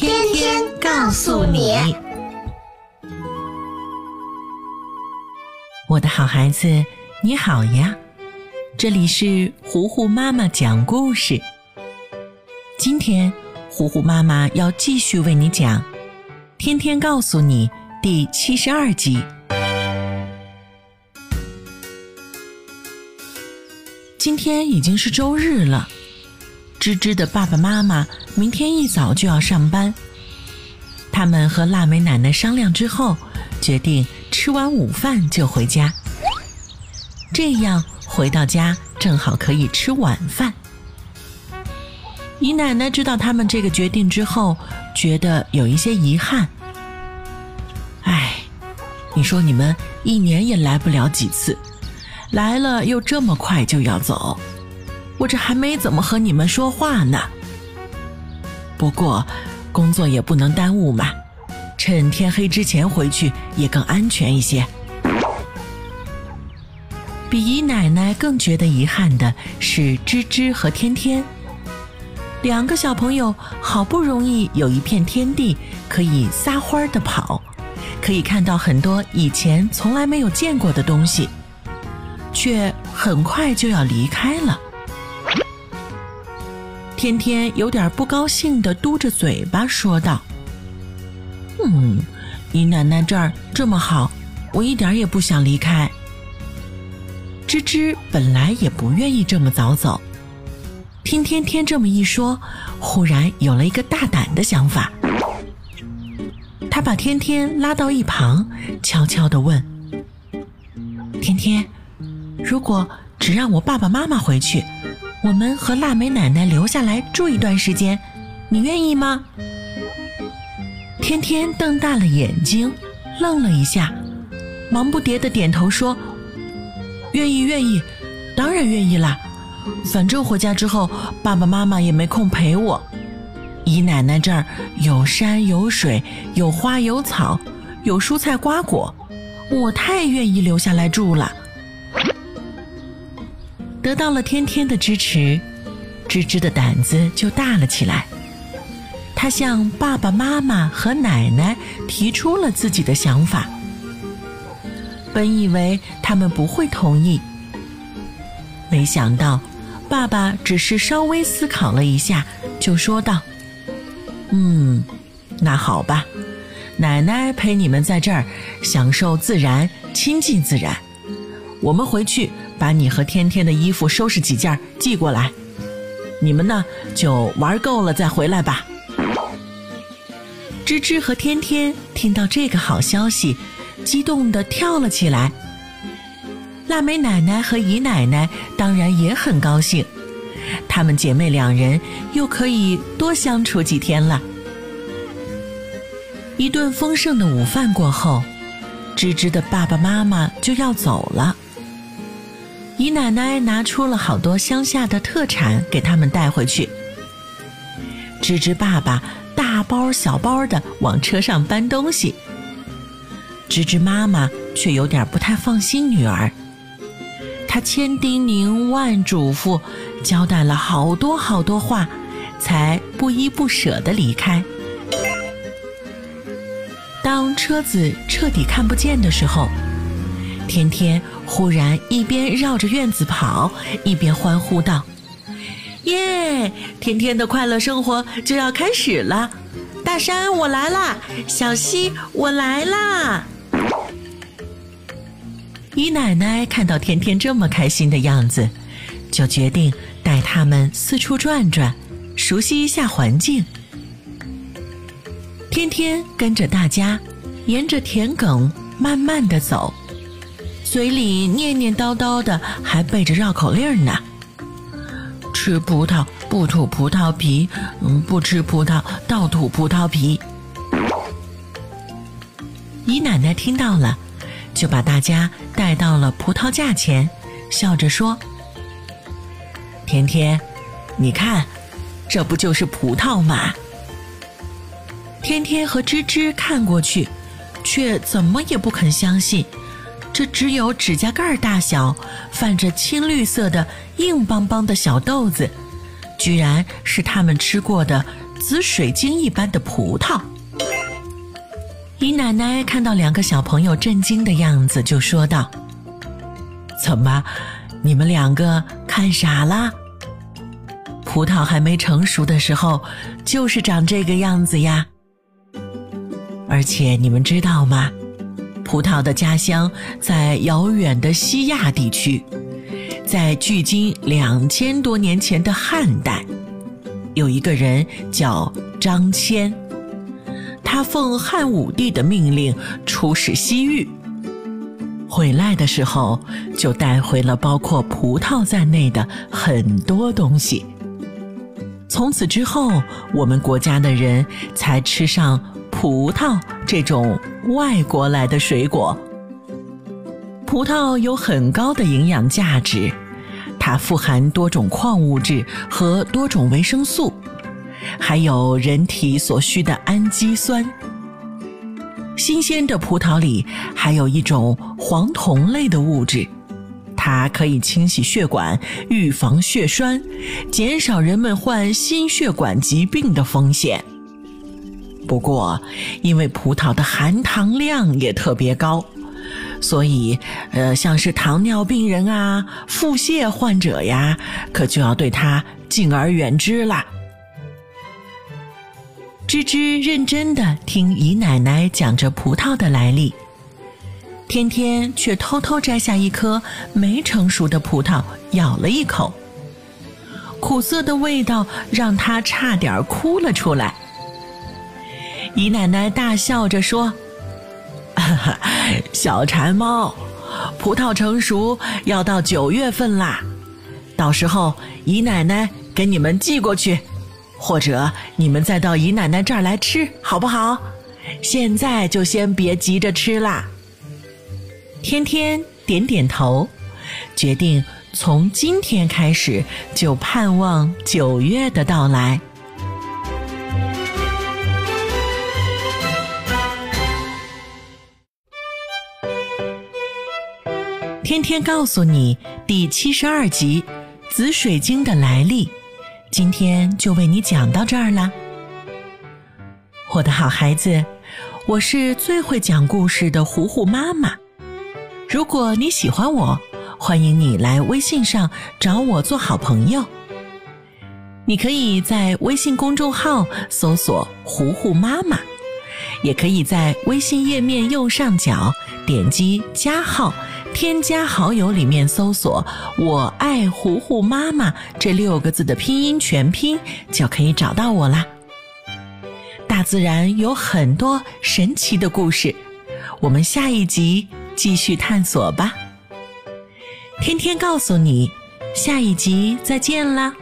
天天告诉你，我的好孩子，你好呀！这里是糊糊妈妈讲故事。今天，糊糊妈妈要继续为你讲《天天告诉你》第七十二集。今天已经是周日了。芝芝的爸爸妈妈明天一早就要上班，他们和腊梅奶奶商量之后，决定吃完午饭就回家。这样回到家正好可以吃晚饭。姨奶奶知道他们这个决定之后，觉得有一些遗憾。唉，你说你们一年也来不了几次，来了又这么快就要走。我这还没怎么和你们说话呢。不过，工作也不能耽误嘛，趁天黑之前回去也更安全一些。比姨奶奶更觉得遗憾的是芝芝和天天，两个小朋友好不容易有一片天地可以撒欢儿的跑，可以看到很多以前从来没有见过的东西，却很快就要离开了。天天有点不高兴的嘟着嘴巴说道：“嗯，姨奶奶这儿这么好，我一点也不想离开。”芝芝本来也不愿意这么早走，听天天这么一说，忽然有了一个大胆的想法。他把天天拉到一旁，悄悄地问：“天天，如果只让我爸爸妈妈回去？”我们和腊梅奶奶留下来住一段时间，你愿意吗？天天瞪大了眼睛，愣了一下，忙不迭的点头说：“愿意，愿意，当然愿意啦。反正回家之后，爸爸妈妈也没空陪我。姨奶奶这儿有山有水，有花有草，有蔬菜瓜果，我太愿意留下来住了。”得到了天天的支持，芝芝的胆子就大了起来。他向爸爸妈妈和奶奶提出了自己的想法。本以为他们不会同意，没想到爸爸只是稍微思考了一下，就说道：“嗯，那好吧，奶奶陪你们在这儿享受自然，亲近自然。我们回去。”把你和天天的衣服收拾几件寄过来，你们呢就玩够了再回来吧。芝芝和天天听到这个好消息，激动地跳了起来。腊梅奶奶和姨奶奶当然也很高兴，她们姐妹两人又可以多相处几天了。一顿丰盛的午饭过后，芝芝的爸爸妈妈就要走了。姨奶奶拿出了好多乡下的特产给他们带回去。芝芝爸爸大包小包的往车上搬东西，芝芝妈妈却有点不太放心女儿。她千叮咛万嘱咐，交代了好多好多话，才不依不舍的离开。当车子彻底看不见的时候。天天忽然一边绕着院子跑，一边欢呼道：“耶！天天的快乐生活就要开始了！大山我来啦，小溪我来啦！”姨奶奶看到天天这么开心的样子，就决定带他们四处转转，熟悉一下环境。天天跟着大家，沿着田埂慢慢的走。嘴里念念叨叨的，还背着绕口令呢。吃葡萄不吐葡萄皮，嗯，不吃葡萄倒吐葡萄皮。姨奶奶听到了，就把大家带到了葡萄架前，笑着说：“天天，你看，这不就是葡萄吗？”天天和芝芝看过去，却怎么也不肯相信，这只有指甲盖大小、泛着青绿色的硬邦邦的小豆子，居然是他们吃过的紫水晶一般的葡萄。姨奶奶看到两个小朋友震惊的样子，就说道：“怎么，你们两个看傻了？葡萄还没成熟的时候，就是长这个样子呀。”而且你们知道吗？葡萄的家乡在遥远的西亚地区，在距今两千多年前的汉代，有一个人叫张骞，他奉汉武帝的命令出使西域，回来的时候就带回了包括葡萄在内的很多东西。从此之后，我们国家的人才吃上。葡萄这种外国来的水果，葡萄有很高的营养价值，它富含多种矿物质和多种维生素，还有人体所需的氨基酸。新鲜的葡萄里还有一种黄酮类的物质，它可以清洗血管、预防血栓，减少人们患心血管疾病的风险。不过，因为葡萄的含糖量也特别高，所以，呃，像是糖尿病人啊、腹泻患者呀，可就要对它敬而远之啦。芝芝认真的听姨奶奶讲着葡萄的来历，天天却偷偷摘下一颗没成熟的葡萄，咬了一口，苦涩的味道让他差点哭了出来。姨奶奶大笑着说：“小馋猫，葡萄成熟要到九月份啦，到时候姨奶奶给你们寄过去，或者你们再到姨奶奶这儿来吃，好不好？现在就先别急着吃啦。”天天点点头，决定从今天开始就盼望九月的到来。天天告诉你第七十二集《紫水晶的来历》，今天就为你讲到这儿啦。我的好孩子，我是最会讲故事的糊糊妈妈。如果你喜欢我，欢迎你来微信上找我做好朋友。你可以在微信公众号搜索“糊糊妈妈”，也可以在微信页面右上角点击加号。添加好友里面搜索“我爱糊糊妈妈”这六个字的拼音全拼，就可以找到我啦。大自然有很多神奇的故事，我们下一集继续探索吧。天天告诉你，下一集再见啦。